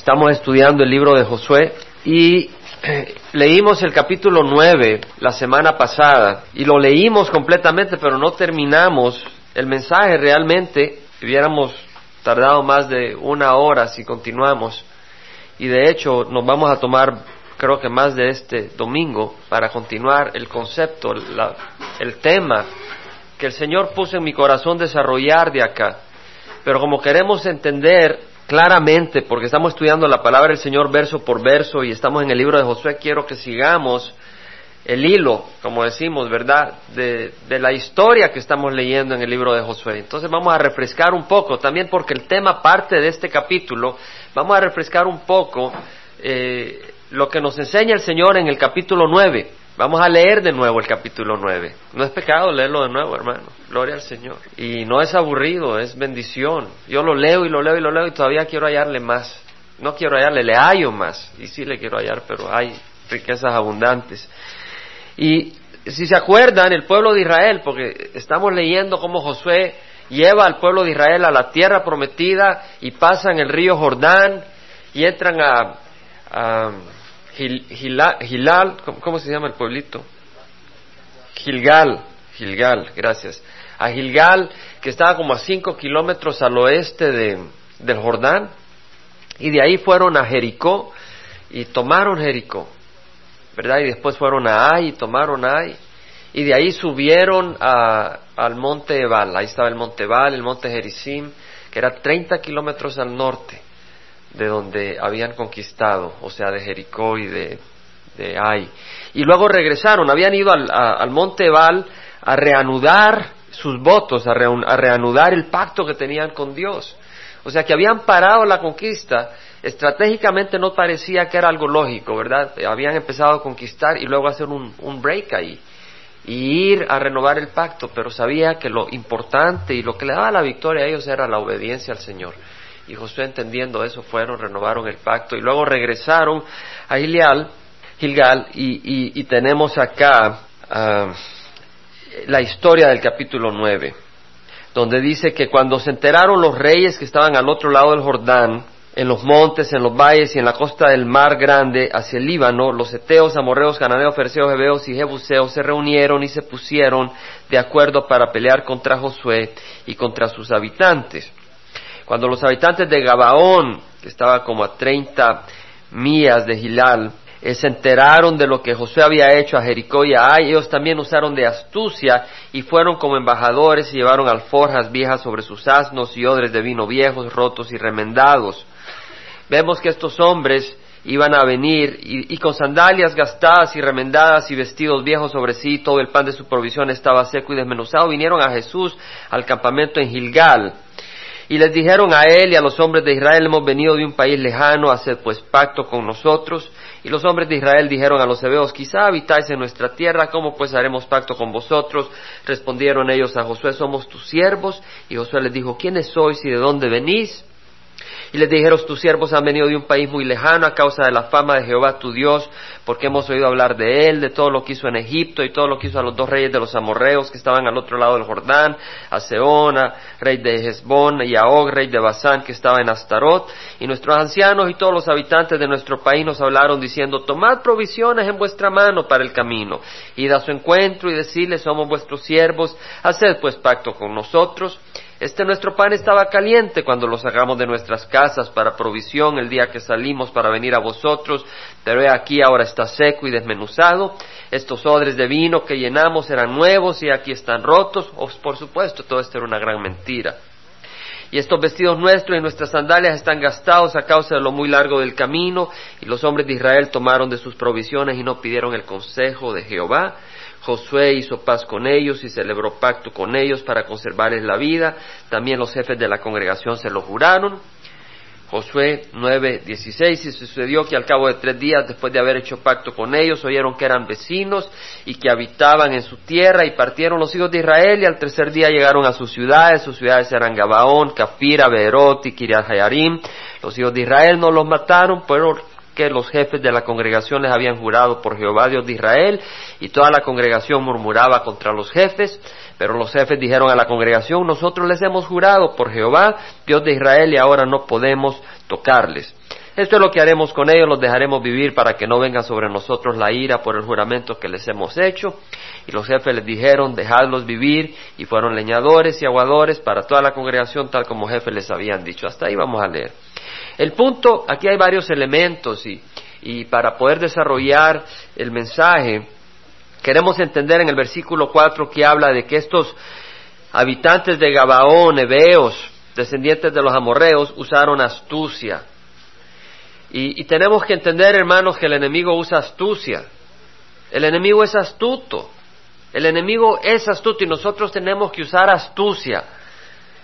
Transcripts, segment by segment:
Estamos estudiando el libro de Josué y leímos el capítulo 9 la semana pasada y lo leímos completamente, pero no terminamos el mensaje realmente. Hubiéramos tardado más de una hora si continuamos. Y de hecho nos vamos a tomar creo que más de este domingo para continuar el concepto, el tema que el Señor puso en mi corazón desarrollar de acá. Pero como queremos entender claramente, porque estamos estudiando la palabra del Señor verso por verso y estamos en el libro de Josué, quiero que sigamos el hilo, como decimos, ¿verdad?, de, la historia que estamos leyendo en el libro de Josué. Entonces vamos a refrescar un poco, también porque el tema parte de este capítulo, vamos a refrescar un poco eh, lo que nos enseña el Señor en el capítulo 9. Vamos a leer de nuevo el capítulo 9. No es pecado leerlo de nuevo, hermano. Gloria al Señor. Y no es aburrido, es bendición. Yo lo leo y lo leo y lo leo y todavía quiero hallarle más. No quiero hallarle, le hallo más. Y sí le quiero hallar, pero hay riquezas abundantes. Y si se acuerdan, el pueblo de Israel, porque estamos leyendo cómo Josué lleva al pueblo de Israel a la tierra prometida y pasan el río Jordán y entran a, a Gilal, ¿cómo se llama el pueblito? Gilgal, Gilgal, gracias. A Gilgal, que estaba como a cinco kilómetros al oeste de, del Jordán, y de ahí fueron a Jericó y tomaron Jericó, ¿verdad? Y después fueron a Ai y tomaron Ai, y de ahí subieron a, al monte Ebal, ahí estaba el monte Ebal, el monte Gerizim, que era 30 kilómetros al norte de donde habían conquistado, o sea, de Jericó y de, de Ai. Y luego regresaron, habían ido al, al monte Ebal a reanudar sus votos, a, a reanudar el pacto que tenían con Dios. O sea, que habían parado la conquista, estratégicamente no parecía que era algo lógico, ¿verdad? Habían empezado a conquistar y luego hacer un, un break ahí y ir a renovar el pacto, pero sabía que lo importante y lo que le daba la victoria a ellos era la obediencia al Señor. Y Josué entendiendo eso fueron, renovaron el pacto y luego regresaron a Gilgal, y, tenemos acá ah, la historia del capítulo 9, donde dice que cuando se enteraron los reyes que estaban al otro lado del Jordán, en los montes, en los valles y en la costa del mar grande hacia el Líbano, los eteos, amorreos, cananeos, ferseos, hebeos y jebuseos se reunieron y se pusieron de acuerdo para pelear contra Josué y contra sus habitantes. Cuando los habitantes de Gabaón, que estaba como a 30 millas de Gilal, eh, se enteraron de lo que Josué había hecho a Jericó y a Ai, ellos también usaron de astucia y fueron como embajadores y llevaron alforjas viejas sobre sus asnos y odres de vino viejos, rotos y remendados. Vemos que estos hombres iban a venir y, y, con sandalias gastadas y remendadas y vestidos viejos sobre sí, todo el pan de su provisión estaba seco y desmenuzado, vinieron a Jesús al campamento en Gilgal. Y les dijeron a él y a los hombres de Israel, hemos venido de un país lejano, haced pues pacto con nosotros. Y los hombres de Israel dijeron a los hebeos, quizá habitáis en nuestra tierra, ¿cómo pues haremos pacto con vosotros? Respondieron ellos a Josué, somos tus siervos. Y Josué les dijo, ¿quiénes sois y de dónde venís? Y les dijeron, tus siervos han venido de un país muy lejano a causa de la fama de Jehová tu Dios, porque hemos oído hablar de él, de todo lo que hizo en Egipto y todo lo que hizo a los dos reyes de los amorreos que estaban al otro lado del Jordán, a Seona, rey de Hezbón, y a Og, rey de Basán, que estaba en Astarot. Y nuestros ancianos y todos los habitantes de nuestro país nos hablaron diciendo, tomad provisiones en vuestra mano para el camino, id a su encuentro y decirle, somos vuestros siervos, haced pues pacto con nosotros este nuestro pan estaba caliente cuando lo sacamos de nuestras casas para provisión el día que salimos para venir a vosotros, pero he aquí ahora está seco y desmenuzado. Estos odres de vino que llenamos eran nuevos y aquí están rotos. Oh, por supuesto, todo esto era una gran mentira. Y estos vestidos nuestros y nuestras sandalias están gastados a causa de lo muy largo del camino. Y los hombres de Israel tomaron de sus provisiones y no pidieron el consejo de Jehová. Josué hizo paz con ellos y celebró pacto con ellos para conservarles la vida. También los jefes de la congregación se lo juraron. Josué 9, 16, y sucedió que al cabo de tres días, después de haber hecho pacto con ellos, oyeron que eran vecinos y que habitaban en su tierra, y partieron los hijos de Israel, y al tercer día llegaron a sus ciudades, sus ciudades eran Gabaón, Cafira, Beerot y Kiriat. Los hijos de Israel no los mataron, pero que los jefes de la congregación les habían jurado por Jehová Dios de Israel, y toda la congregación murmuraba contra los jefes, pero los jefes dijeron a la congregación, nosotros les hemos jurado por Jehová Dios de Israel, y ahora no podemos tocarles. Esto es lo que haremos con ellos, los dejaremos vivir para que no venga sobre nosotros la ira por el juramento que les hemos hecho. Y los jefes les dijeron, dejadlos vivir, y fueron leñadores y aguadores para toda la congregación, tal como jefes les habían dicho. Hasta ahí vamos a leer. El punto, aquí hay varios elementos, y, y para poder desarrollar el mensaje, queremos entender en el versículo 4 que habla de que estos habitantes de Gabaón, heveos, descendientes de los amorreos, usaron astucia. Y, tenemos que entender, hermanos, que el enemigo usa astucia. El enemigo es astuto. El enemigo es astuto y nosotros tenemos que usar astucia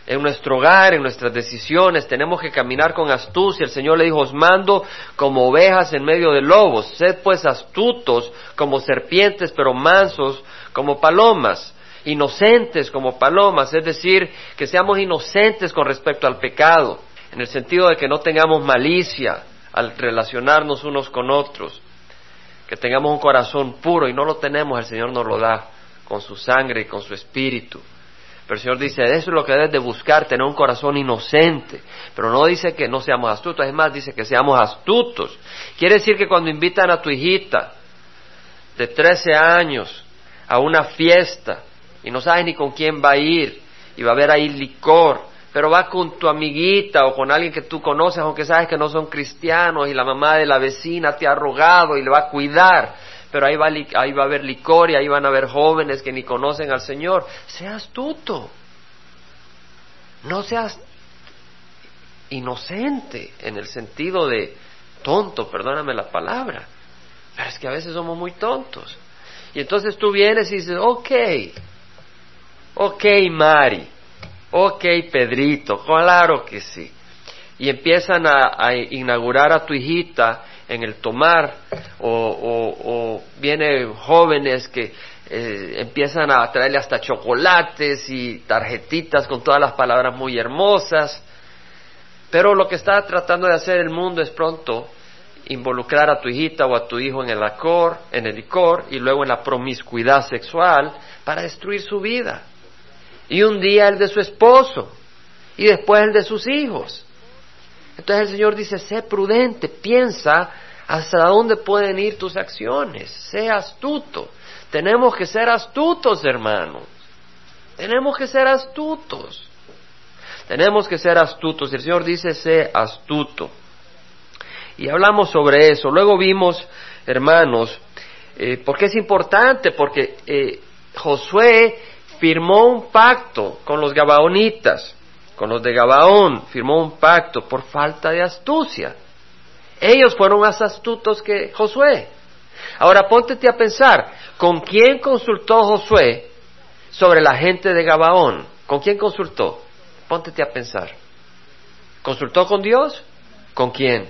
en nuestro hogar, en nuestras decisiones, tenemos que caminar con astucia. El Señor le dijo, os mando como ovejas en medio de lobos, sed pues astutos como serpientes, pero mansos como palomas, inocentes como palomas, es decir, que seamos inocentes con respecto al pecado, en el sentido de que no tengamos malicia, al relacionarnos unos con otros, que tengamos un corazón puro y no lo tenemos, el Señor nos lo da con su sangre y con su espíritu. Pero el Señor dice, eso es lo que debes de buscar, tener un corazón inocente. Pero no dice que no seamos astutos, es más, dice que seamos astutos. Quiere decir que cuando invitan a tu hijita de 13 años a una fiesta y no sabes ni con quién va a ir y va a haber ahí licor, pero va con tu amiguita o con alguien que tú conoces, aunque sabes que no son cristianos y la mamá de la vecina te ha rogado y le va a cuidar, pero ahí va, ahí va a haber licor y ahí van a haber jóvenes que ni conocen al Señor. Sea astuto, no seas inocente en el sentido de tonto, perdóname la palabra, pero es que a veces somos muy tontos. Y entonces tú vienes y dices, ok, ok Mari, Ok, Pedrito, claro que sí. Y empiezan a, inaugurar a tu hijita en el tomar, o, vienen jóvenes que eh, empiezan a traerle hasta chocolates y tarjetitas con todas las palabras muy hermosas. Pero lo que está tratando de hacer el mundo es pronto involucrar a tu hijita o a tu hijo en el licor, en el licor y luego en la promiscuidad sexual para destruir su vida y un día el de su esposo y después el de sus hijos. Entonces el Señor dice, sé prudente, piensa hasta dónde pueden ir tus acciones, sé astuto. Tenemos que ser astutos, hermanos. Tenemos que ser astutos. Tenemos que ser astutos. El Señor dice, sé astuto. Y hablamos sobre eso. Luego vimos, hermanos, eh, porque es importante, porque eh, Josué firmó un pacto con los gabaonitas, con los de Gabaón, firmó un pacto por falta de astucia. Ellos fueron más astutos que Josué. Ahora póntete a pensar, ¿con quién consultó Josué sobre la gente de Gabaón? ¿Con quién consultó? Póntete a pensar. ¿Consultó con Dios? ¿Con quién?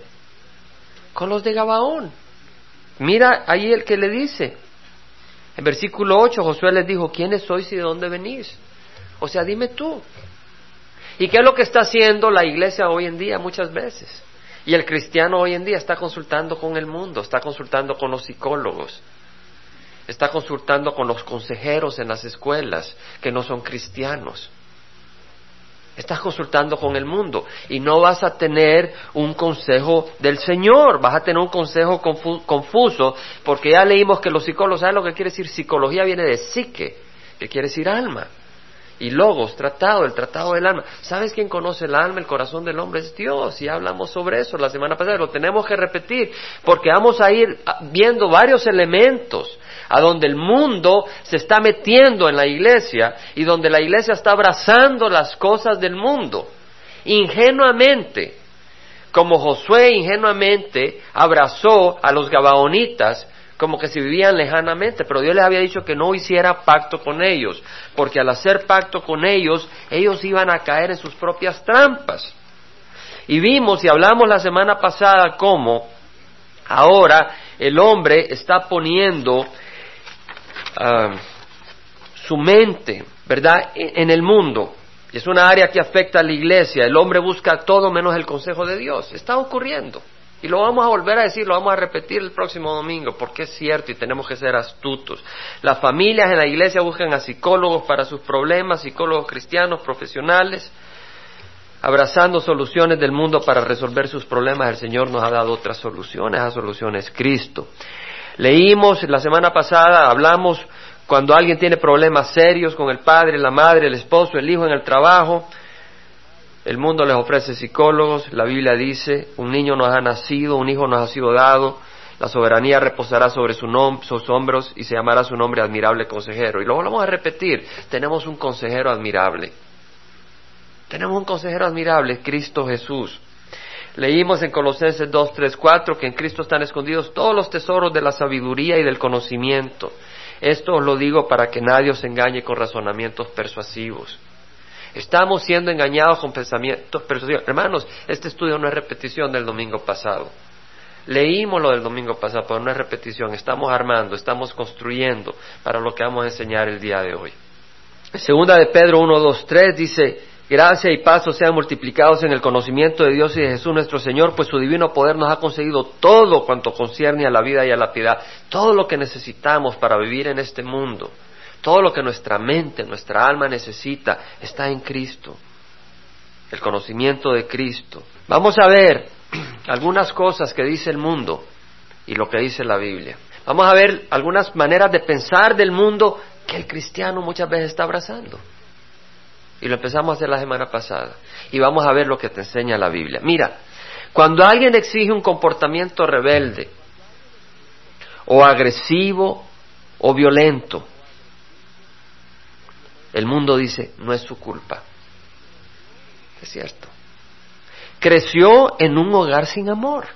Con los de Gabaón. Mira ahí el que le dice, en versículo 8 Josué les dijo, ¿quiénes sois y de dónde venís? O sea, dime tú. ¿Y qué es lo que está haciendo la iglesia hoy en día muchas veces? Y el cristiano hoy en día está consultando con el mundo, está consultando con los psicólogos, está consultando con los consejeros en las escuelas que no son cristianos. Estás consultando con el mundo y no vas a tener un consejo del Señor, vas a tener un consejo confuso, porque ya leímos que los psicólogos, ¿saben lo que quiere decir? Psicología viene de psique, que quiere decir alma. Y logos, tratado, el tratado del alma. ¿Sabes quién conoce el alma, el corazón del hombre? Es Dios. Y hablamos sobre eso la semana pasada. Lo tenemos que repetir porque vamos a ir viendo varios elementos a donde el mundo se está metiendo en la iglesia y donde la iglesia está abrazando las cosas del mundo. Ingenuamente, como Josué ingenuamente abrazó a los gabaonitas como que si vivían lejanamente, pero Dios les había dicho que no hiciera pacto con ellos, porque al hacer pacto con ellos, ellos iban a caer en sus propias trampas. Y vimos y hablamos la semana pasada cómo ahora el hombre está poniendo ah, su mente, ¿verdad?, en el mundo. Es una área que afecta a la iglesia. El hombre busca todo menos el consejo de Dios. Está ocurriendo. Y lo vamos a volver a decir, lo vamos a repetir el próximo domingo, porque es cierto y tenemos que ser astutos. Las familias en la iglesia buscan a psicólogos para sus problemas, psicólogos cristianos, profesionales. abrazando soluciones del mundo para resolver sus problemas, el Señor nos ha dado otras soluciones, a soluciones Cristo. Leímos la semana pasada, hablamos cuando alguien tiene problemas serios con el padre, la madre, el esposo, el hijo en el trabajo, el mundo les ofrece psicólogos, la Biblia dice, un niño nos ha nacido, un hijo nos ha sido dado, la soberanía reposará sobre sus hombros y se llamará su nombre admirable consejero. Y luego vamos a repetir, tenemos un consejero admirable. Tenemos un consejero admirable, Cristo Jesús. Leímos en Colosenses 2, 3, 4 que en Cristo están escondidos todos los tesoros de la sabiduría y del conocimiento. Esto os lo digo para que nadie os engañe con razonamientos persuasivos. Estamos siendo engañados con pensamientos. Hermanos, este estudio no es repetición del domingo pasado. Leímos lo del domingo pasado, pero no es repetición. Estamos armando, estamos construyendo para lo que vamos a enseñar el día de hoy. Segunda de Pedro 1, 2, 3 dice, Gracia y paz sean multiplicados en el conocimiento de Dios y de Jesús nuestro Señor, pues su divino poder nos ha conseguido todo cuanto concierne a la vida y a la piedad, todo lo que necesitamos para vivir en este mundo, todo lo que nuestra mente, nuestra alma necesita, está en Cristo, el conocimiento de Cristo. Vamos a ver algunas cosas que dice el mundo y lo que dice la Biblia. Vamos a ver algunas maneras de pensar del mundo que el cristiano muchas veces está abrazando. Y lo empezamos a hacer la semana pasada. Y vamos a ver lo que te enseña la Biblia. Mira, cuando alguien exige un comportamiento rebelde, o agresivo, o violento, el mundo dice, no es su culpa. Es cierto. Creció en un hogar sin amor.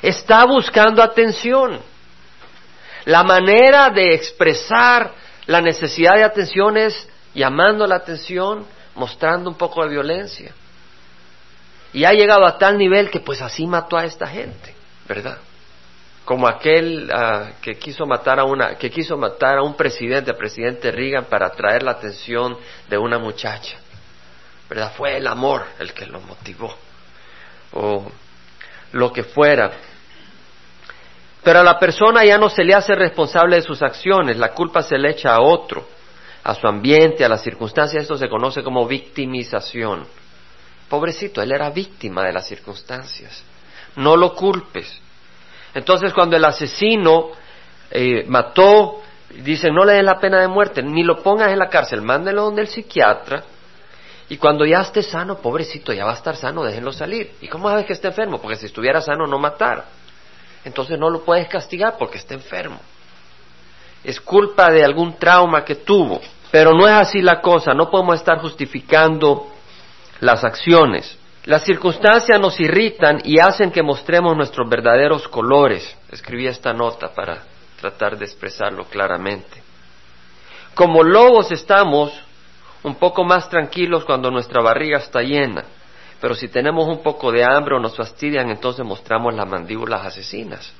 Está buscando atención. La manera de expresar la necesidad de atención es llamando la atención, mostrando un poco de violencia. Y ha llegado a tal nivel que pues así mató a esta gente, ¿verdad? Como aquel ah, que quiso matar a un presidente, el presidente Reagan, para atraer la atención de una muchacha. ¿Verdad? Fue el amor el que lo motivó. O lo que fuera. Pero a la persona ya no se le hace responsable de sus acciones, la culpa se le echa a otro a su ambiente, a las circunstancias, esto se conoce como victimización. Pobrecito, él era víctima de las circunstancias. No lo culpes. Entonces cuando el asesino eh, mató, dicen no le den la pena de muerte, ni lo pongas en la cárcel, mándelo donde el psiquiatra. Y cuando ya esté sano, pobrecito, ya va a estar sano, déjenlo salir. ¿Y cómo sabes que está enfermo? Porque si estuviera sano no matara. Entonces no lo puedes castigar porque está enfermo es culpa de algún trauma que tuvo. Pero no es así la cosa, no podemos estar justificando las acciones. Las circunstancias nos irritan y hacen que mostremos nuestros verdaderos colores. Escribí esta nota para tratar de expresarlo claramente. Como lobos estamos un poco más tranquilos cuando nuestra barriga está llena, pero si tenemos un poco de hambre o nos fastidian, entonces mostramos las mandíbulas asesinas.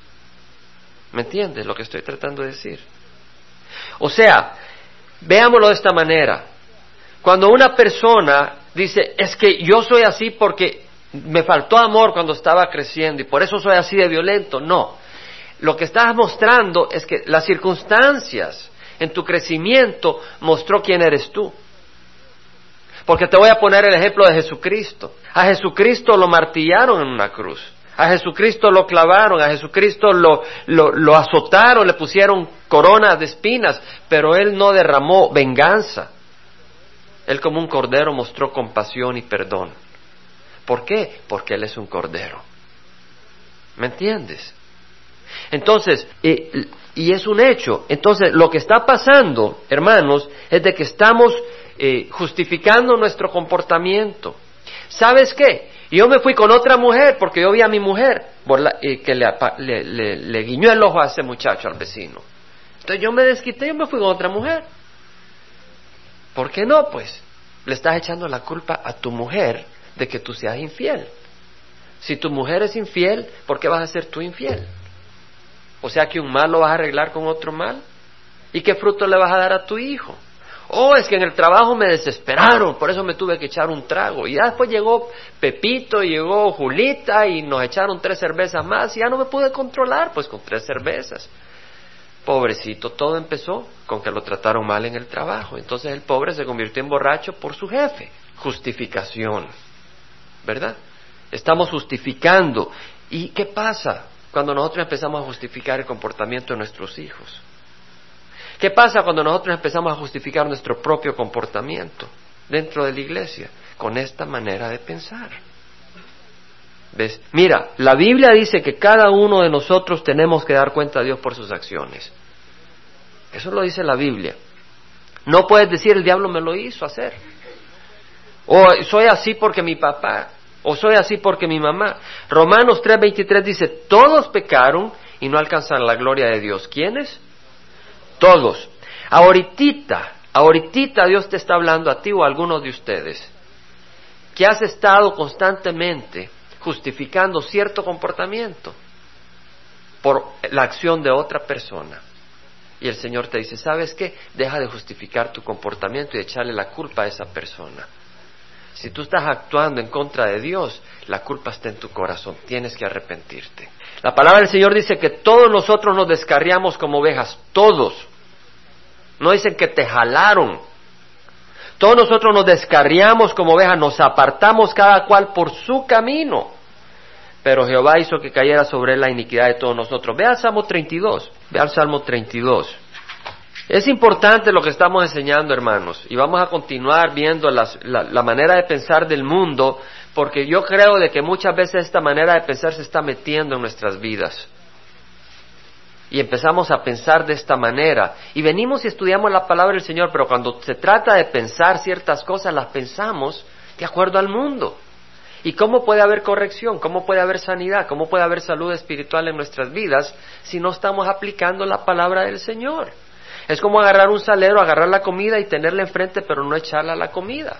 ¿Me entiendes lo que estoy tratando de decir? O sea, veámoslo de esta manera. Cuando una persona dice, es que yo soy así porque me faltó amor cuando estaba creciendo y por eso soy así de violento, no. Lo que estás mostrando es que las circunstancias en tu crecimiento mostró quién eres tú. Porque te voy a poner el ejemplo de Jesucristo. A Jesucristo lo martillaron en una cruz. A Jesucristo lo clavaron, a Jesucristo lo, lo, azotaron, le pusieron coronas de espinas, pero Él no derramó venganza. Él como un cordero mostró compasión y perdón. ¿Por qué? Porque Él es un cordero. ¿Me entiendes? Entonces, y, es un hecho. Entonces, lo que está pasando, hermanos, es de que estamos eh, justificando nuestro comportamiento. ¿Sabes qué? Yo me fui con otra mujer porque yo vi a mi mujer que le, guiñó el ojo a ese muchacho, al vecino. Entonces yo me desquité y me fui con otra mujer. ¿Por qué no? Pues le estás echando la culpa a tu mujer de que tú seas infiel. Si tu mujer es infiel, ¿por qué vas a ser tú infiel? O sea que un mal lo vas a arreglar con otro mal. ¿Y qué fruto le vas a dar a tu hijo? Oh, es que en el trabajo me desesperaron, por eso me tuve que echar un trago. Y ya después llegó Pepito, llegó Julita y nos echaron tres cervezas más y ya no me pude controlar, pues con tres cervezas. Pobrecito, todo empezó con que lo trataron mal en el trabajo. Entonces el pobre se convirtió en borracho por su jefe. justificación, ¿verdad? Estamos justificando. ¿Y qué pasa cuando nosotros empezamos a justificar el comportamiento de nuestros hijos? ¿Qué pasa cuando nosotros empezamos a justificar nuestro propio comportamiento dentro de la iglesia con esta manera de pensar? Mira, la Biblia dice que cada uno de nosotros tenemos que dar cuenta a Dios por sus acciones. Eso lo dice la Biblia. No puedes decir el diablo me lo hizo hacer. O soy así porque mi papá. O soy así porque mi mamá. Romanos 3:23 dice, todos pecaron y no alcanzan la gloria de Dios. ¿Quiénes? Todos. Ahorita, ahorita Dios te está hablando a ti o a algunos de ustedes que has estado constantemente justificando cierto comportamiento por la acción de otra persona. Y el Señor te dice, ¿sabes qué? Deja de justificar tu comportamiento y echarle la culpa a esa persona. Si tú estás actuando en contra de Dios, la culpa está en tu corazón, tienes que arrepentirte. La palabra del Señor dice que todos nosotros nos descarriamos como ovejas, todos. No dicen que te jalaron. Todos nosotros nos descarriamos como ovejas, nos apartamos cada cual por su camino. Pero Jehová hizo que cayera sobre él la iniquidad de todos nosotros. Ve al Salmo 32, ve al Salmo 32. Es importante lo que estamos enseñando, hermanos, y vamos a continuar viendo la, la, manera de pensar del mundo, porque yo creo de que muchas veces esta manera de pensar se está metiendo en nuestras vidas. Y empezamos a pensar de esta manera. Y venimos y estudiamos la palabra del Señor, pero cuando se trata de pensar ciertas cosas, las pensamos de acuerdo al mundo. ¿Y cómo puede haber corrección? ¿Cómo puede haber sanidad? ¿Cómo puede haber salud espiritual en nuestras vidas si no estamos aplicando la palabra del Señor? Es como agarrar un salero, agarrar la comida y tenerla enfrente, pero no echarla a la comida.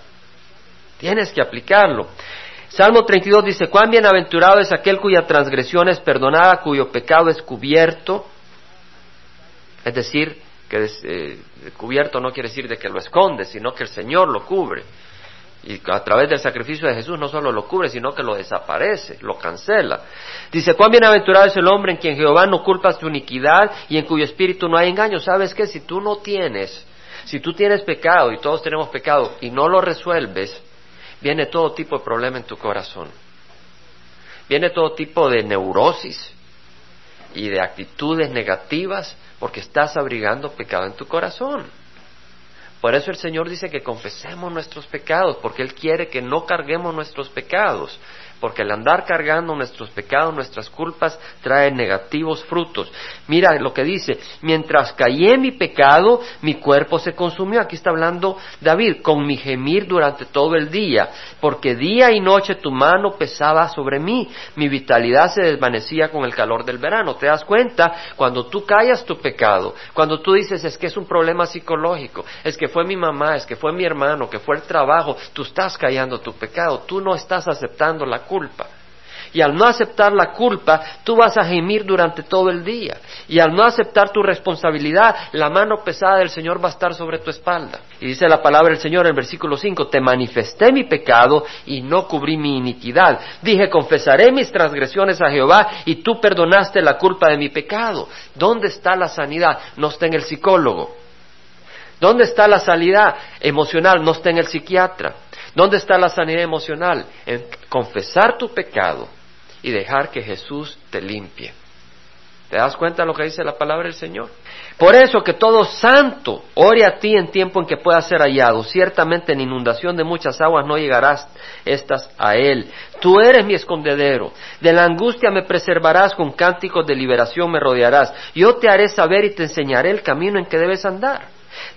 Tienes que aplicarlo. Salmo 32 dice, cuán bienaventurado es aquel cuya transgresión es perdonada, cuyo pecado es cubierto. Es decir, que eh, cubierto no quiere decir de que lo esconde, sino que el Señor lo cubre. Y a través del sacrificio de Jesús no solo lo cubre, sino que lo desaparece, lo cancela. Dice, cuán bienaventurado es el hombre en quien Jehová no culpa su iniquidad y en cuyo espíritu no hay engaño. ¿Sabes qué? Si tú no tienes, si tú tienes pecado y todos tenemos pecado y no lo resuelves, viene todo tipo de problema en tu corazón. Viene todo tipo de neurosis y de actitudes negativas porque estás abrigando pecado en tu corazón. Por eso el Señor dice que confesemos nuestros pecados, porque Él quiere que no carguemos nuestros pecados porque el andar cargando nuestros pecados, nuestras culpas, trae negativos frutos. Mira lo que dice, mientras en mi pecado, mi cuerpo se consumió. Aquí está hablando David, con mi gemir durante todo el día, porque día y noche tu mano pesaba sobre mí, mi vitalidad se desvanecía con el calor del verano. ¿Te das cuenta? Cuando tú callas tu pecado, cuando tú dices es que es un problema psicológico, es que fue mi mamá, es que fue mi hermano, que fue el trabajo, tú estás callando tu pecado, tú no estás aceptando la culpa. Y al no aceptar la culpa, tú vas a gemir durante todo el día. Y al no aceptar tu responsabilidad, la mano pesada del Señor va a estar sobre tu espalda. Y dice la palabra del Señor en el versículo 5, te manifesté mi pecado y no cubrí mi iniquidad. Dije, confesaré mis transgresiones a Jehová y tú perdonaste la culpa de mi pecado. ¿Dónde está la sanidad? No está en el psicólogo. ¿Dónde está la sanidad emocional? No está en el psiquiatra. ¿Dónde está la sanidad emocional? En confesar tu pecado y dejar que Jesús te limpie. ¿Te das cuenta de lo que dice la palabra del Señor? Por eso que todo santo ore a ti en tiempo en que pueda ser hallado. Ciertamente en inundación de muchas aguas no llegarás estas a él. Tú eres mi escondedero. De la angustia me preservarás, con cánticos de liberación me rodearás. Yo te haré saber y te enseñaré el camino en que debes andar.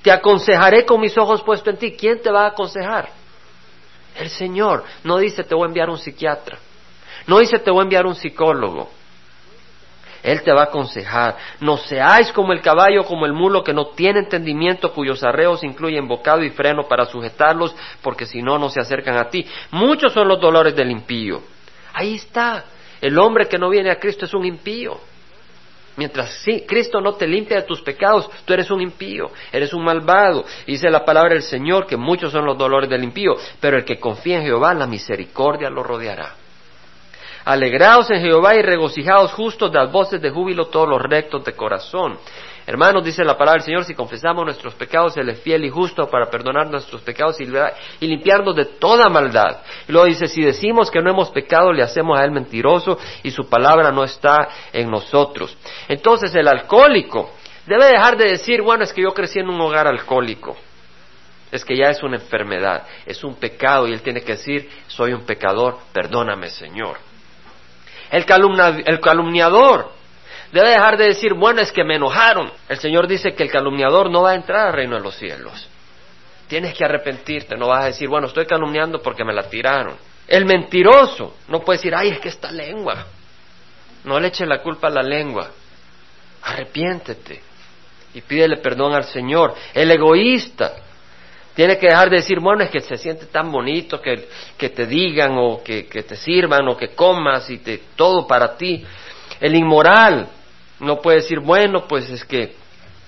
Te aconsejaré con mis ojos puestos en ti. ¿Quién te va a aconsejar? El Señor no dice te voy a enviar un psiquiatra, no dice te voy a enviar un psicólogo. Él te va a aconsejar. No seáis como el caballo, como el mulo que no tiene entendimiento, cuyos arreos incluyen bocado y freno para sujetarlos, porque si no, no se acercan a ti. Muchos son los dolores del impío. Ahí está. El hombre que no viene a Cristo es un impío. Mientras sí, Cristo no te limpia de tus pecados, tú eres un impío, eres un malvado. Dice la palabra del Señor que muchos son los dolores del impío, pero el que confía en Jehová, la misericordia lo rodeará. Alegraos en Jehová y regocijaos justos, das voces de júbilo todos los rectos de corazón. Hermanos, dice la palabra del Señor, si confesamos nuestros pecados, Él es fiel y justo para perdonar nuestros pecados y, limpiarnos de toda maldad. Y luego dice, si decimos que no hemos pecado, le hacemos a Él mentiroso y su palabra no está en nosotros. Entonces el alcohólico debe dejar de decir, bueno, es que yo crecí en un hogar alcohólico. Es que ya es una enfermedad, es un pecado y él tiene que decir, soy un pecador, perdóname Señor. El calumniador debe dejar de decir, bueno, es que me enojaron. El Señor dice que el calumniador no va a entrar al reino de los cielos. Tienes que arrepentirte, no vas a decir, bueno, estoy calumniando porque me la tiraron. El mentiroso no puede decir, ay, es que esta lengua. No le eches la culpa a la lengua. Arrepiéntete y pídele perdón al Señor. El egoísta tiene que dejar de decir, bueno, es que se siente tan bonito que, que te digan o que, que, te sirvan o que comas y te, todo para ti. El inmoral no puede decir, bueno, pues es que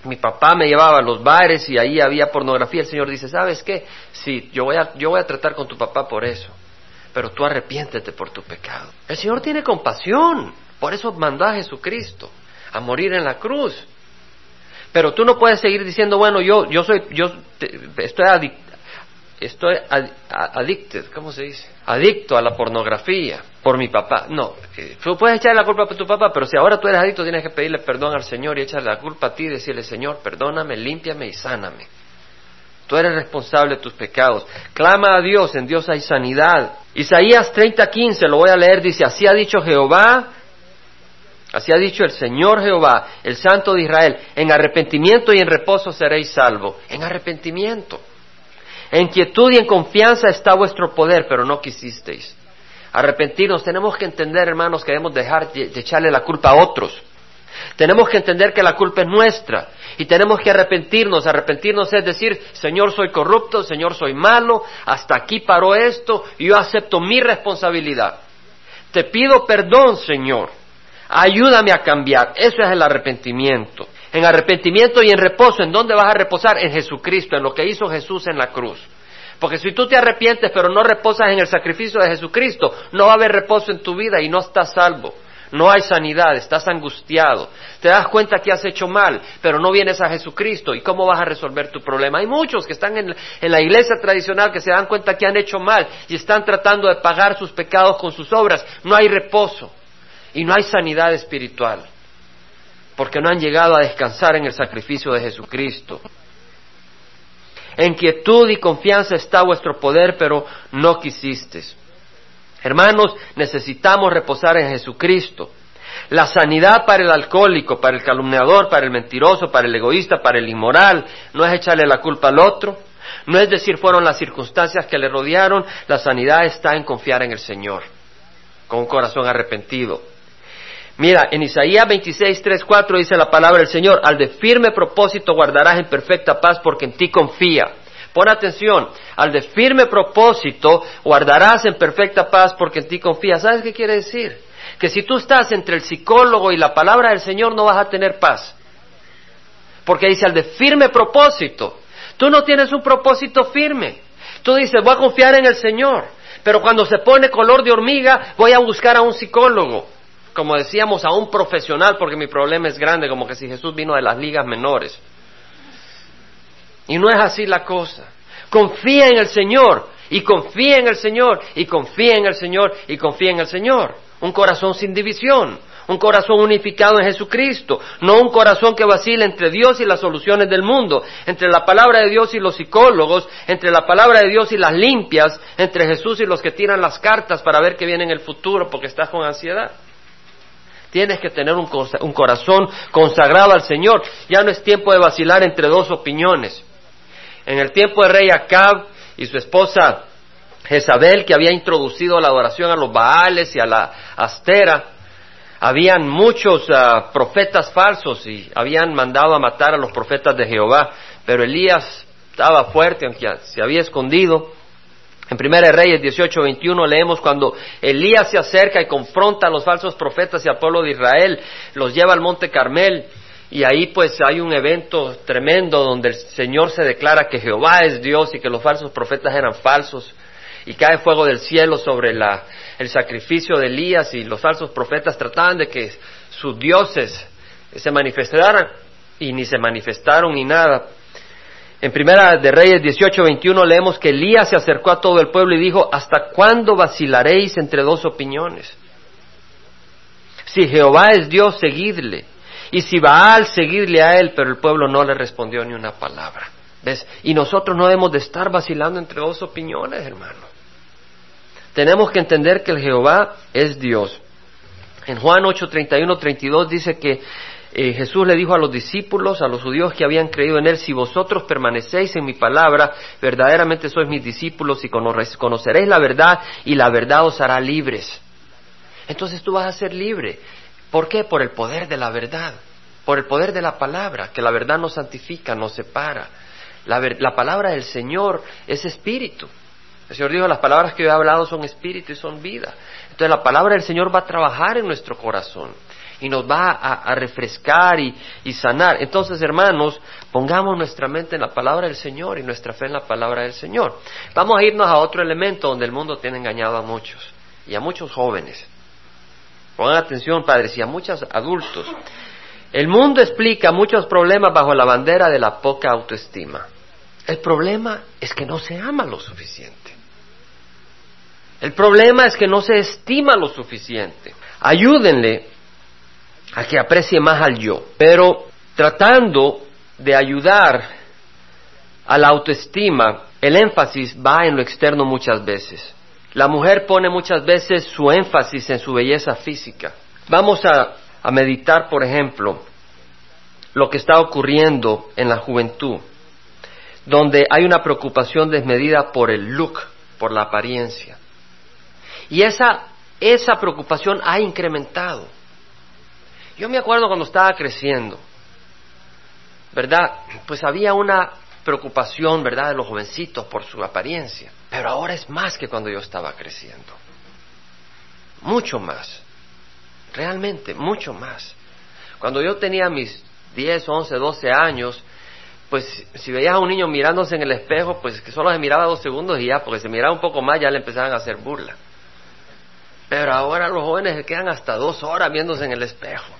mi papá me llevaba a los bares y ahí había pornografía. El Señor dice, ¿sabes qué? Sí, yo voy a, yo voy a tratar con tu papá por eso, pero tú arrepiéntete por tu pecado. El Señor tiene compasión, por eso mandó a Jesucristo a morir en la cruz. Pero tú no puedes seguir diciendo, bueno, yo, yo soy, yo estoy adicto, estoy addicted, ¿cómo se dice? Adicto a la pornografía por mi papá. No, eh, tú puedes echarle la culpa a tu papá, pero si ahora tú eres adicto tienes que pedirle perdón al Señor y echarle la culpa a ti y decirle, Señor, perdóname, límpiame y sáname. Tú eres responsable de tus pecados. Clama a Dios, en Dios hay sanidad. Isaías 30:15, lo voy a leer, dice, así ha dicho Jehová, así ha dicho el Señor Jehová, el Santo de Israel, en arrepentimiento y en reposo seréis salvos. En arrepentimiento. En quietud y en confianza está vuestro poder, pero no quisisteis. Arrepentirnos, tenemos que entender, hermanos, que debemos dejar de echarle la culpa a otros. Tenemos que entender que la culpa es nuestra y tenemos que arrepentirnos. Arrepentirnos es decir, Señor, soy corrupto, Señor, soy malo, hasta aquí paró esto y yo acepto mi responsabilidad. Te pido perdón, Señor. Ayúdame a cambiar. Eso es el arrepentimiento en arrepentimiento y en reposo. ¿En dónde vas a reposar? En Jesucristo, en lo que hizo Jesús en la cruz. Porque si tú te arrepientes pero no reposas en el sacrificio de Jesucristo, no va a haber reposo en tu vida y no estás salvo. No hay sanidad, estás angustiado. Te das cuenta que has hecho mal, pero no vienes a Jesucristo. ¿Y cómo vas a resolver tu problema? Hay muchos que están en, en, la iglesia tradicional que se dan cuenta que han hecho mal y están tratando de pagar sus pecados con sus obras. No hay reposo y no hay sanidad espiritual porque no han llegado a descansar en el sacrificio de Jesucristo. En quietud y confianza está vuestro poder, pero no quisisteis. Hermanos, necesitamos reposar en Jesucristo. La sanidad para el alcohólico, para el calumniador, para el mentiroso, para el egoísta, para el inmoral, no es echarle la culpa al otro, no es decir fueron las circunstancias que le rodearon, la sanidad está en confiar en el Señor, con un corazón arrepentido. Mira, en Isaías 26, 3, 4 dice la palabra del Señor, al de firme propósito guardarás en perfecta paz porque en ti confía. Pon atención, al de firme propósito guardarás en perfecta paz porque en ti confía. ¿Sabes qué quiere decir? Que si tú estás entre el psicólogo y la palabra del Señor no vas a tener paz. Porque dice al de firme propósito. Tú no tienes un propósito firme. Tú dices, voy a confiar en el Señor. Pero cuando se pone color de hormiga, voy a buscar a un psicólogo como decíamos, a un profesional, porque mi problema es grande, como que si Jesús vino de las ligas menores. Y no es así la cosa. Confía en el Señor, y confía en el Señor, y confía en el Señor, y confía en el Señor. Un corazón sin división, un corazón unificado en Jesucristo, no un corazón que vacila entre Dios y las soluciones del mundo, entre la palabra de Dios y los psicólogos, entre la palabra de Dios y las limpias, entre Jesús y los que tiran las cartas para ver qué viene en el futuro porque estás con ansiedad. Tienes que tener un, corazón consagrado al Señor. Ya no es tiempo de vacilar entre dos opiniones. En el tiempo de rey Acab y su esposa Jezabel, que había introducido la adoración a los Baales y a la Astera, habían muchos ah, profetas falsos y habían mandado a matar a los profetas de Jehová, pero Elías estaba fuerte, aunque se había escondido, en Primera Reyes 18:21 leemos cuando Elías se acerca y confronta a los falsos profetas y al pueblo de Israel, los lleva al monte Carmel y ahí pues hay un evento tremendo donde el Señor se declara que Jehová es Dios y que los falsos profetas eran falsos y cae fuego del cielo sobre el sacrificio de Elías y los falsos profetas trataban de que sus dioses se manifestaran y ni se manifestaron ni nada. En Primera de Reyes 18:21 leemos que Elías se acercó a todo el pueblo y dijo, ¿hasta cuándo vacilaréis entre dos opiniones? Si Jehová es Dios, seguidle. Y si Baal, seguidle a él, pero el pueblo no le respondió ni una palabra. ¿Ves? Y nosotros no debemos de estar vacilando entre dos opiniones, hermano. Tenemos que entender que el Jehová es Dios. En Juan 8, 31, 32 dice que eh, Jesús le dijo a los discípulos, a los judíos que habían creído en Él, si vosotros permanecéis en mi palabra, verdaderamente sois mis discípulos y conoceréis la verdad y la verdad os hará libres. Entonces tú vas a ser libre. ¿Por qué? Por el poder de la verdad, por el poder de la palabra, que la verdad nos santifica, nos separa. La, la palabra del Señor es espíritu. El Señor dijo, las palabras que yo he hablado son espíritu y son vida. Entonces la palabra del Señor va a trabajar en nuestro corazón y nos va a, refrescar y, sanar. Entonces, hermanos, pongamos nuestra mente en la palabra del Señor y nuestra fe en la palabra del Señor. Vamos a irnos a otro elemento donde el mundo tiene engañado a muchos y a muchos jóvenes. Pongan atención, padres, y a muchos adultos. El mundo explica muchos problemas bajo la bandera de la poca autoestima. El problema es que no se ama lo suficiente. El problema es que no se estima lo suficiente. Ayúdenle a que aprecie más al yo, pero tratando de ayudar a la autoestima, el énfasis va en lo externo muchas veces. La mujer pone muchas veces su énfasis en su belleza física. Vamos a, a meditar, por ejemplo, lo que está ocurriendo en la juventud, donde hay una preocupación desmedida por el look, por la apariencia. Y esa, esa preocupación ha incrementado. Yo me acuerdo cuando estaba creciendo, ¿verdad? Pues había una preocupación, ¿verdad?, de los jovencitos por su apariencia. Pero ahora es más que cuando yo estaba creciendo. Mucho más. Realmente, mucho más. Cuando yo tenía mis 10, 11, 12 años, pues si veías a un niño mirándose en el espejo, pues que solo se miraba dos segundos y ya, porque se miraba un poco más ya le empezaban a hacer burla. Pero ahora los jóvenes se quedan hasta dos horas viéndose en el espejo.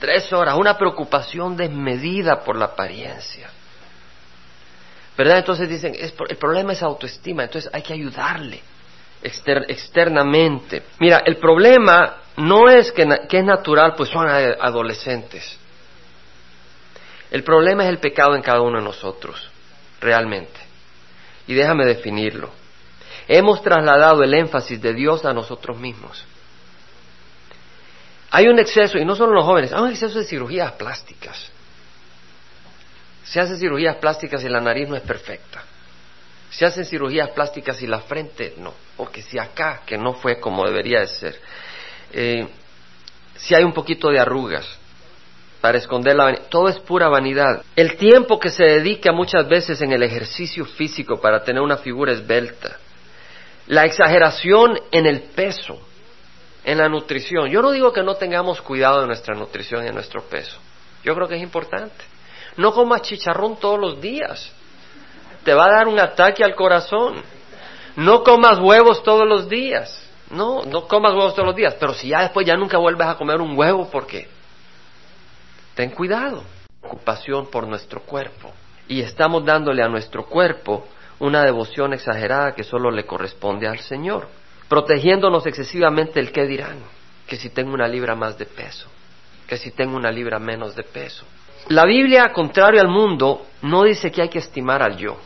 Tres horas, una preocupación desmedida por la apariencia. ¿Verdad? Entonces dicen, el problema es autoestima, entonces hay que ayudarle externamente. Mira, el problema no es que, que es natural, pues son adolescentes. El problema es el pecado en cada uno de nosotros, realmente. Y déjame definirlo. Hemos trasladado el énfasis de Dios a nosotros mismos. Hay un exceso, y no solo en los jóvenes, hay un exceso de cirugías plásticas. Se hacen cirugías plásticas y la nariz no es perfecta. Se hacen cirugías plásticas y la frente no. O que si acá, que no fue como debería de ser. Eh, si hay un poquito de arrugas para esconder la vanidad. Todo es pura vanidad. El tiempo que se dedica muchas veces en el ejercicio físico para tener una figura esbelta. La exageración en el peso en la nutrición. Yo no digo que no tengamos cuidado de nuestra nutrición y de nuestro peso. Yo creo que es importante. No comas chicharrón todos los días. Te va a dar un ataque al corazón. No comas huevos todos los días. No, no comas huevos todos los días. Pero si ya después ya nunca vuelves a comer un huevo, ¿por qué? Ten cuidado. Ocupación por nuestro cuerpo. Y estamos dándole a nuestro cuerpo una devoción exagerada que solo le corresponde al Señor protegiéndonos excesivamente el qué dirán, que si tengo una libra más de peso, que si tengo una libra menos de peso. La Biblia, contrario al mundo, no dice que hay que estimar al yo,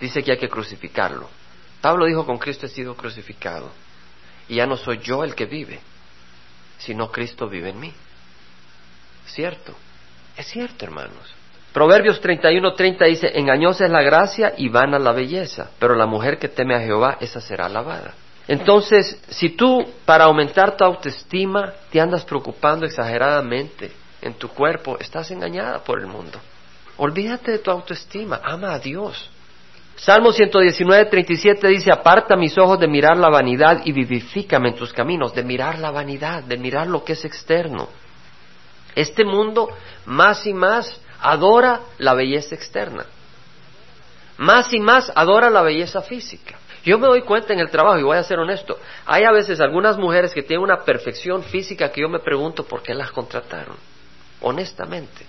dice que hay que crucificarlo. Pablo dijo, con Cristo he sido crucificado, y ya no soy yo el que vive, sino Cristo vive en mí. ¿Cierto? Es cierto, hermanos. Proverbios 31:30 dice, engañosa es la gracia y vana la belleza, pero la mujer que teme a Jehová, esa será alabada. Entonces, si tú para aumentar tu autoestima te andas preocupando exageradamente en tu cuerpo, estás engañada por el mundo. Olvídate de tu autoestima, ama a Dios. Salmo 119, 37 dice, aparta mis ojos de mirar la vanidad y vivifícame en tus caminos, de mirar la vanidad, de mirar lo que es externo. Este mundo más y más adora la belleza externa. Más y más adora la belleza física. Yo me doy cuenta en el trabajo, y voy a ser honesto, hay a veces algunas mujeres que tienen una perfección física que yo me pregunto por qué las contrataron, honestamente.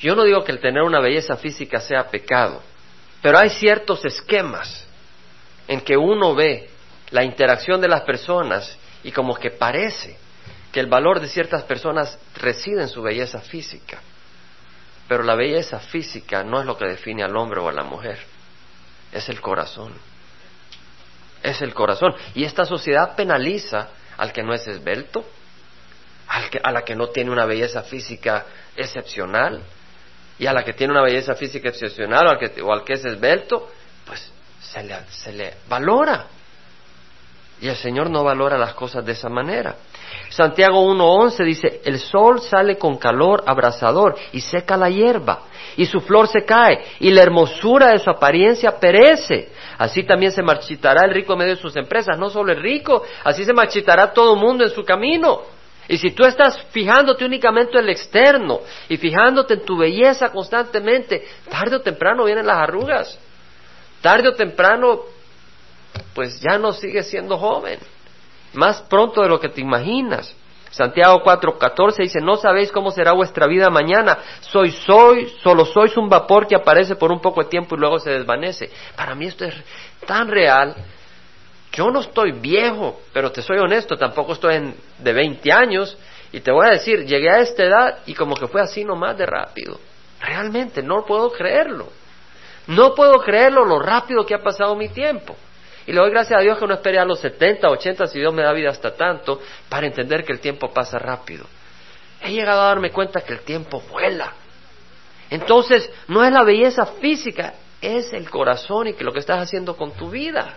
Yo no digo que el tener una belleza física sea pecado, pero hay ciertos esquemas en que uno ve la interacción de las personas y como que parece que el valor de ciertas personas reside en su belleza física. Pero la belleza física no es lo que define al hombre o a la mujer, es el corazón. Es el corazón. Y esta sociedad penaliza al que no es esbelto, al que, a la que no tiene una belleza física excepcional, y a la que tiene una belleza física excepcional o al que, o al que es esbelto, pues se le, se le valora. Y el Señor no valora las cosas de esa manera. Santiago 1.11 dice, el sol sale con calor abrasador y seca la hierba, y su flor se cae, y la hermosura de su apariencia perece. Así también se marchitará el rico en medio de sus empresas, no solo el rico, así se marchitará todo el mundo en su camino. Y si tú estás fijándote únicamente en el externo y fijándote en tu belleza constantemente, tarde o temprano vienen las arrugas. Tarde o temprano, pues ya no sigues siendo joven. Más pronto de lo que te imaginas. Santiago 4:14 dice, no sabéis cómo será vuestra vida mañana. Soy, soy, solo sois un vapor que aparece por un poco de tiempo y luego se desvanece. Para mí esto es tan real yo no estoy viejo, pero te soy honesto, tampoco estoy en, de 20 años y te voy a decir, llegué a esta edad y como que fue así nomás de rápido. Realmente no puedo creerlo. No puedo creerlo lo rápido que ha pasado mi tiempo. Y le doy gracias a Dios que no esperé a los 70, 80, si Dios me da vida hasta tanto, para entender que el tiempo pasa rápido. He llegado a darme cuenta que el tiempo vuela. Entonces, no es la belleza física, es el corazón y que lo que estás haciendo con tu vida.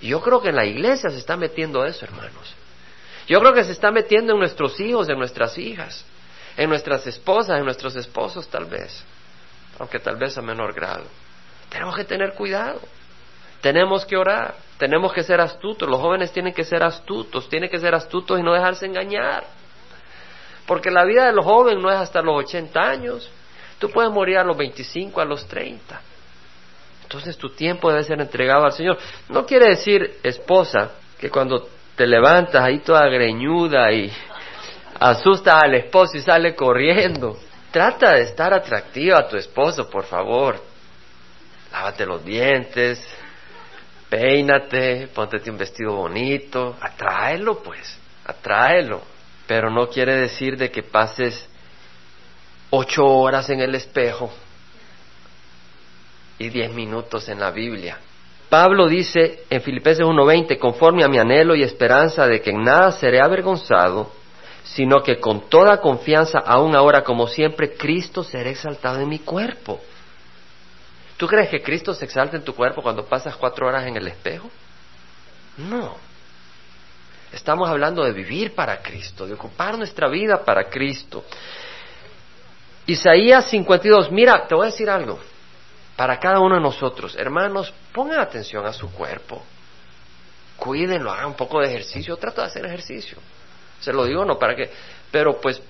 Y yo creo que en la iglesia se está metiendo eso, hermanos. Yo creo que se está metiendo en nuestros hijos, en nuestras hijas, en nuestras esposas, en nuestros esposos tal vez, aunque tal vez a menor grado. Tenemos que tener cuidado, tenemos que orar, tenemos que ser astutos, los jóvenes tienen que ser astutos, tienen que ser astutos y no dejarse engañar. Porque la vida de los jóvenes no es hasta los 80 años, tú puedes morir a los 25, a los 30. Entonces tu tiempo debe ser entregado al Señor. No quiere decir, esposa, que cuando te levantas ahí toda greñuda y asustas al esposo y sale corriendo. Trata de estar atractiva a tu esposo, por favor. Lávate los dientes, peínate, póntete un vestido bonito, atráelo pues, atráelo. Pero no quiere decir de que pases ocho horas en el espejo y diez minutos en la Biblia. Pablo dice en Filipenses 1:20, conforme a mi anhelo y esperanza de que en nada seré avergonzado, sino que con toda confianza, aún ahora como siempre, Cristo será exaltado en mi cuerpo. ¿Tú crees que Cristo se exalta en tu cuerpo cuando pasas cuatro horas en el espejo? No. Estamos hablando de vivir para Cristo, de ocupar nuestra vida para Cristo. Isaías 52, mira, te voy a decir algo para cada uno de nosotros. Hermanos, pongan atención a su cuerpo. Cuídenlo, hagan un poco de ejercicio. Trato de hacer ejercicio. Se lo digo no para que, pero pues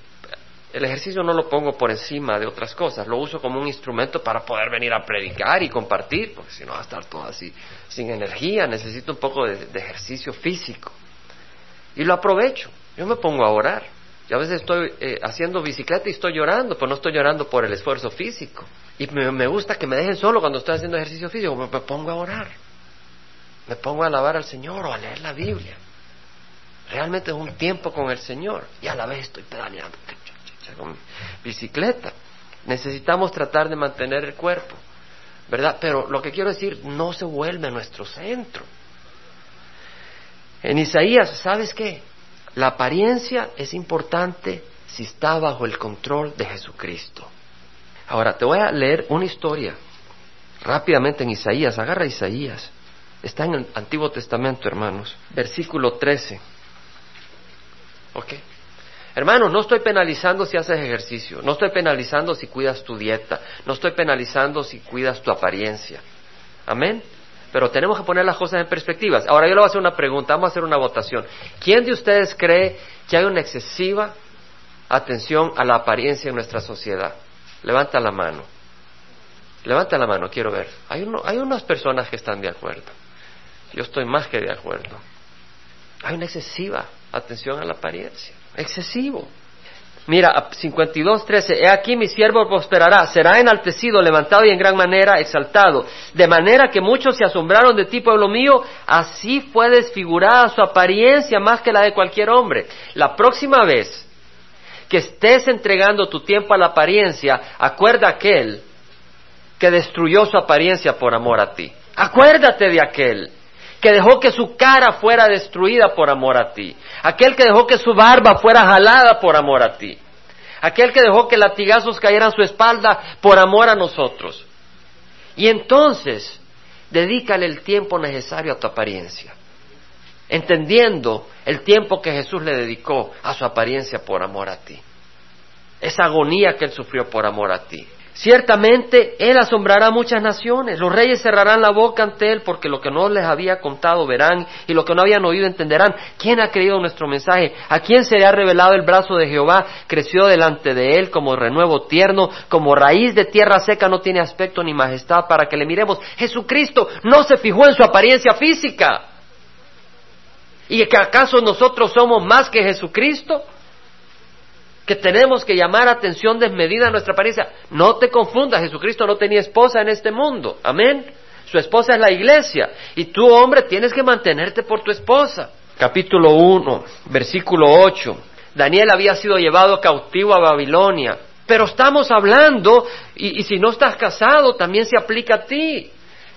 el ejercicio no lo pongo por encima de otras cosas, lo uso como un instrumento para poder venir a predicar y compartir, porque si no va a estar todo así sin energía, necesito un poco de, ejercicio físico. Y lo aprovecho, yo me pongo a orar. Yo a veces estoy eh, haciendo bicicleta y estoy llorando, pero no estoy llorando por el esfuerzo físico. Y me, gusta que me dejen solo cuando estoy haciendo ejercicio físico, me, pongo a orar. Me pongo a alabar al Señor o a leer la Biblia. Realmente es un tiempo con el Señor. Y a la vez estoy pedaleando con bicicleta. Necesitamos tratar de mantener el cuerpo. ¿Verdad? Pero lo que quiero decir, no se vuelve nuestro centro. En Isaías, ¿sabes qué? La apariencia es importante si está bajo el control de Jesucristo. Ahora, te voy a leer una historia rápidamente en Isaías. Agarra Isaías. Está en el Antiguo Testamento, hermanos. Versículo 13. ¿Ok? Hermanos, no estoy penalizando si haces ejercicio, no estoy penalizando si cuidas tu dieta, no estoy penalizando si cuidas tu apariencia. Amén. Pero tenemos que poner las cosas en perspectivas. Ahora yo le voy a hacer una pregunta, vamos a hacer una votación. ¿Quién de ustedes cree que hay una excesiva atención a la apariencia en nuestra sociedad? Levanta la mano. Levanta la mano, quiero ver. Hay, hay unas personas que están de acuerdo. Yo estoy más que de acuerdo. Hay una excesiva atención a la apariencia. Excesivo. Mira, 52.13, he aquí mi siervo prosperará, será enaltecido, levantado y en gran manera exaltado. De manera que muchos se asombraron de ti, pueblo mío, así fue desfigurada su apariencia más que la de cualquier hombre. La próxima vez que estés entregando tu tiempo a la apariencia, acuerda aquel que destruyó su apariencia por amor a ti. Acuérdate de aquel que dejó que su cara fuera destruida por amor a ti, aquel que dejó que su barba fuera jalada por amor a ti, aquel que dejó que latigazos cayeran a su espalda por amor a nosotros. Y entonces, dedícale el tiempo necesario a tu apariencia, entendiendo el tiempo que Jesús le dedicó a su apariencia por amor a ti, esa agonía que él sufrió por amor a ti. Ciertamente Él asombrará a muchas naciones, los reyes cerrarán la boca ante Él porque lo que no les había contado verán y lo que no habían oído entenderán. ¿Quién ha creído nuestro mensaje? ¿A quién se le ha revelado el brazo de Jehová? Creció delante de Él como renuevo tierno, como raíz de tierra seca, no tiene aspecto ni majestad para que le miremos. Jesucristo no se fijó en su apariencia física. ¿Y que acaso nosotros somos más que Jesucristo? Que tenemos que llamar atención desmedida a nuestra apariencia. No te confundas, Jesucristo no tenía esposa en este mundo. Amén. Su esposa es la iglesia. Y tú, hombre, tienes que mantenerte por tu esposa. Capítulo 1, versículo 8. Daniel había sido llevado cautivo a Babilonia. Pero estamos hablando, y, y si no estás casado, también se aplica a ti.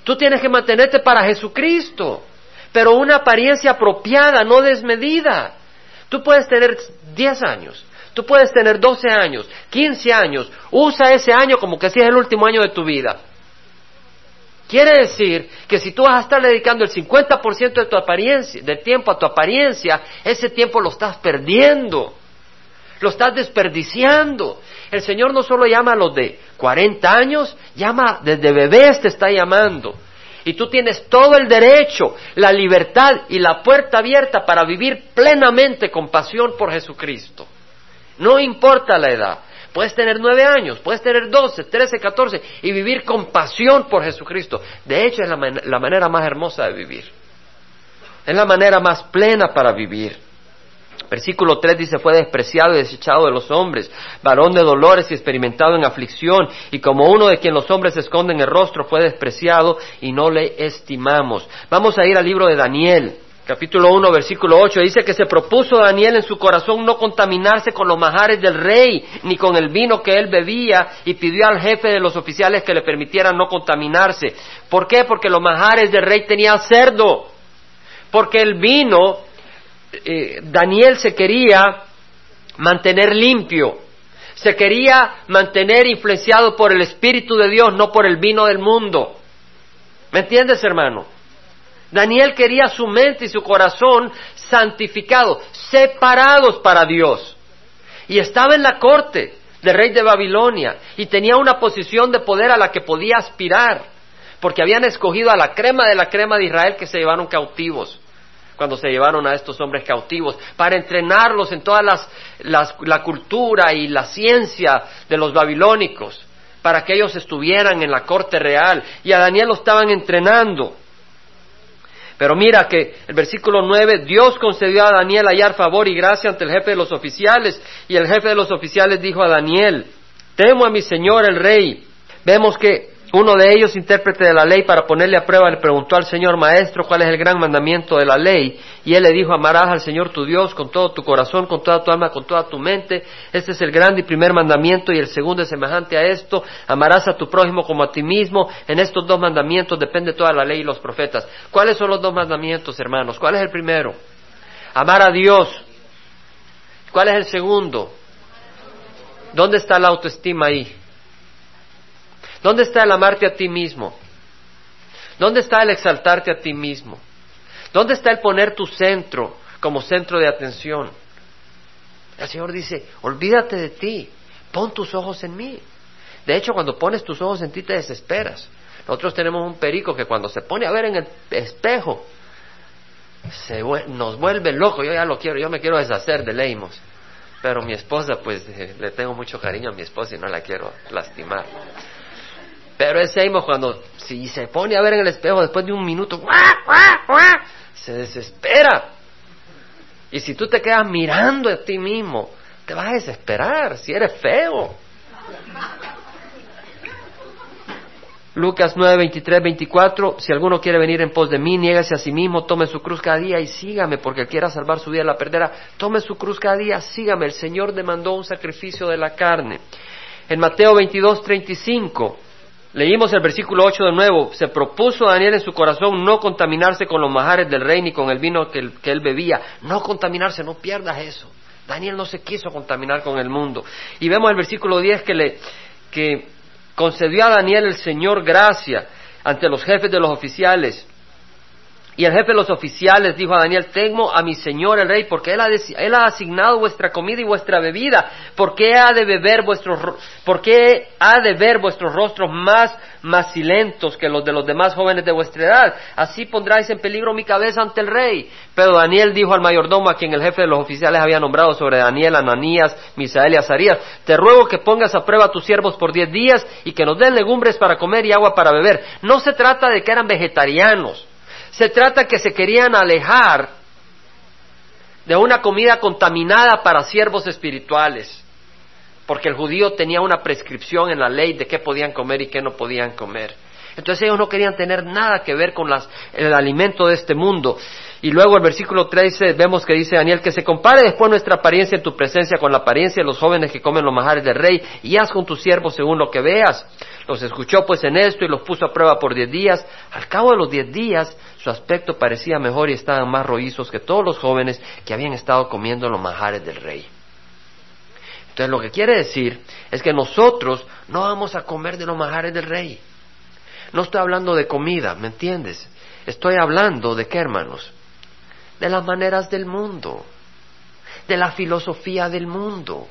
Tú tienes que mantenerte para Jesucristo, pero una apariencia apropiada, no desmedida. Tú puedes tener 10 años, Tú puedes tener 12 años, 15 años, usa ese año como que si es el último año de tu vida. Quiere decir que si tú vas a estar dedicando el 50% de tu apariencia, de tiempo a tu apariencia, ese tiempo lo estás perdiendo. Lo estás desperdiciando. El Señor no solo llama a los de 40 años, llama desde bebés te está llamando. Y tú tienes todo el derecho, la libertad y la puerta abierta para vivir plenamente con pasión por Jesucristo. No importa la edad. Puedes tener nueve años, puedes tener doce, trece, catorce y vivir con pasión por Jesucristo. De hecho, es la, manera más hermosa de vivir. Es la manera más plena para vivir. Versículo 3 dice, fue despreciado y desechado de los hombres, varón de dolores y experimentado en aflicción, y como uno de quien los hombres esconden el rostro, fue despreciado y no le estimamos. Vamos a ir al libro de Daniel capítulo 1, versículo 8, dice que se propuso Daniel en su corazón no contaminarse con los majares del rey, ni con el vino que él bebía, y pidió al jefe de los oficiales que le permitieran no contaminarse. ¿Por qué? Porque los majares del rey tenían cerdo. Porque el vino, eh, Daniel se quería mantener limpio, se quería mantener influenciado por el Espíritu de Dios, no por el vino del mundo. ¿Me entiendes, hermano? Daniel quería su mente y su corazón santificados, separados para Dios. Y estaba en la corte del rey de Babilonia y tenía una posición de poder a la que podía aspirar, porque habían escogido a la crema de la crema de Israel que se llevaron cautivos cuando se llevaron a estos hombres cautivos, para entrenarlos en toda la cultura y la ciencia de los babilónicos, para que ellos estuvieran en la corte real. Y a Daniel lo estaban entrenando. Pero mira que el versículo 9, Dios concedió a Daniel hallar favor y gracia ante el jefe de los oficiales, y el jefe de los oficiales dijo a Daniel, temo a mi señor el rey. Vemos que uno de ellos, intérprete de la ley, para ponerle a prueba, le preguntó al Señor, Maestro, ¿cuál es el gran mandamiento de la ley? Y él le dijo, amarás al Señor tu Dios con todo tu corazón, con toda tu alma, con toda tu mente. Este es el grande y primer mandamiento, y el segundo es semejante a esto, amarás a tu prójimo como a ti mismo. En estos dos mandamientos depende toda la ley y los profetas. ¿Cuáles son los dos mandamientos, hermanos? ¿Cuál es el primero? Amar a Dios. ¿Cuál es el segundo? ¿Dónde está la autoestima ahí? ¿Dónde está el amarte a ti mismo? ¿Dónde está el exaltarte a ti mismo? ¿Dónde está el poner tu centro como centro de atención? El Señor dice, olvídate de ti, pon tus ojos en mí. De hecho, cuando pones tus ojos en ti te desesperas. Nosotros tenemos un perico que cuando se pone a ver en el espejo, se, nos vuelve loco. Yo ya lo quiero, yo me quiero deshacer de Leimos. Pero mi esposa, pues eh, le tengo mucho cariño a mi esposa y no la quiero lastimar. Pero ese Amos cuando si se pone a ver en el espejo después de un minuto, se desespera. Y si tú te quedas mirando a ti mismo te vas a desesperar si eres feo. Lucas 9, 23, 24, si alguno quiere venir en pos de mí, niégase a sí mismo, tome su cruz cada día y sígame, porque quiera salvar su vida la perderá. Tome su cruz cada día, sígame. El Señor demandó un sacrificio de la carne. En Mateo 22, 35, leímos el versículo 8 de nuevo, se propuso Daniel en su corazón no contaminarse con los majares del rey ni con el vino que, que él bebía. No contaminarse, no pierdas eso. Daniel no se quiso contaminar con el mundo. Y vemos el versículo 10 que le, que concedió a Daniel el Señor gracia ante los jefes de los oficiales. Y el jefe de los oficiales dijo a Daniel, temo a mi señor el rey, porque él ha, él ha asignado vuestra comida y vuestra bebida. ¿Por qué ha de beber vuestros, por qué ha de ver vuestros rostros más macilentos que los de los demás jóvenes de vuestra edad? Así pondráis en peligro mi cabeza ante el rey. Pero Daniel dijo al mayordomo a quien el jefe de los oficiales había nombrado sobre Daniel, Ananías, Misael y Azarías, te ruego que pongas a prueba a tus siervos por diez días y que nos den legumbres para comer y agua para beber. No se trata de que eran vegetarianos se trata que se querían alejar de una comida contaminada para siervos espirituales, porque el judío tenía una prescripción en la ley de qué podían comer y qué no podían comer. Entonces ellos no querían tener nada que ver con el alimento de este mundo. Y luego el versículo 13 vemos que dice Daniel que se compare después nuestra apariencia en tu presencia con la apariencia de los jóvenes que comen los majares del rey y haz con tus siervos según lo que veas. Los escuchó pues en esto y los puso a prueba por diez días. Al cabo de los diez días su aspecto parecía mejor y estaban más rollizos que todos los jóvenes que habían estado comiendo los majares del rey. Entonces lo que quiere decir es que nosotros no vamos a comer de los majares del rey. No estoy hablando de comida, ¿me entiendes? Estoy hablando de qué, hermanos? De las maneras del mundo, de la filosofía del mundo.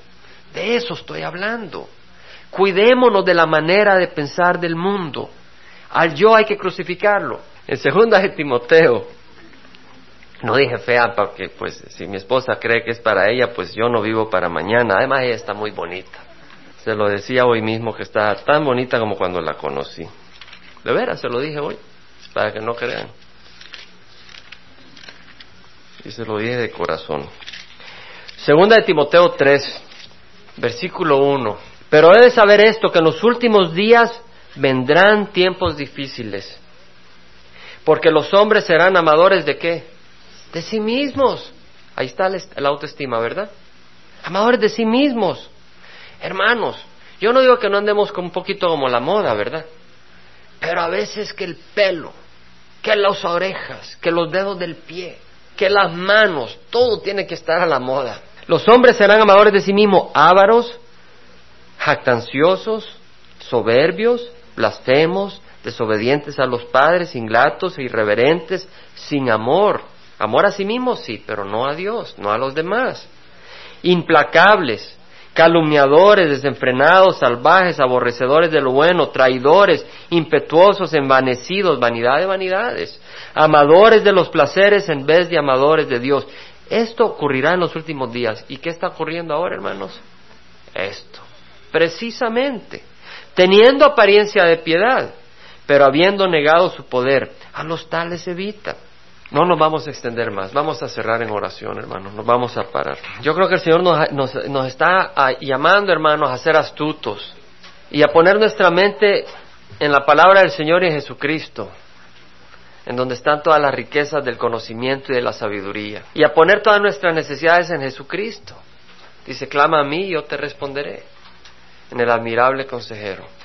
De eso estoy hablando. Cuidémonos de la manera de pensar del mundo. Al yo hay que crucificarlo. En segunda de Timoteo, no dije fea porque pues si mi esposa cree que es para ella, pues yo no vivo para mañana. Además ella está muy bonita. Se lo decía hoy mismo que está tan bonita como cuando la conocí. De veras, se lo dije hoy, para que no crean. Y se lo dije de corazón. Segunda de Timoteo 3, versículo 1. Pero he de saber esto, que en los últimos días vendrán tiempos difíciles. Porque los hombres serán amadores de qué? De sí mismos. Ahí está la autoestima, ¿verdad? Amadores de sí mismos. Hermanos, yo no digo que no andemos con un poquito como la moda, ¿verdad? Pero a veces que el pelo, que las orejas, que los dedos del pie, que las manos, todo tiene que estar a la moda. Los hombres serán amadores de sí mismos, ávaros, jactanciosos, soberbios, blasfemos, desobedientes a los padres, ingratos e irreverentes, sin amor. Amor a sí mismos sí, pero no a Dios, no a los demás. Implacables, calumniadores, desenfrenados, salvajes, aborrecedores de lo bueno, traidores, impetuosos, envanecidos, vanidad de vanidades, amadores de los placeres en vez de amadores de Dios. Esto ocurrirá en los últimos días. ¿Y qué está ocurriendo ahora, hermanos? Esto. Precisamente. Teniendo apariencia de piedad, pero habiendo negado su poder, a los tales evita. No nos vamos a extender más, vamos a cerrar en oración, hermanos, nos vamos a parar. Yo creo que el Señor nos, está ah, llamando, hermanos, a ser astutos y a poner nuestra mente en la palabra del Señor y en Jesucristo, en donde están todas las riquezas del conocimiento y de la sabiduría, y a poner todas nuestras necesidades en Jesucristo. Dice, clama a mí y yo te responderé, en el admirable consejero.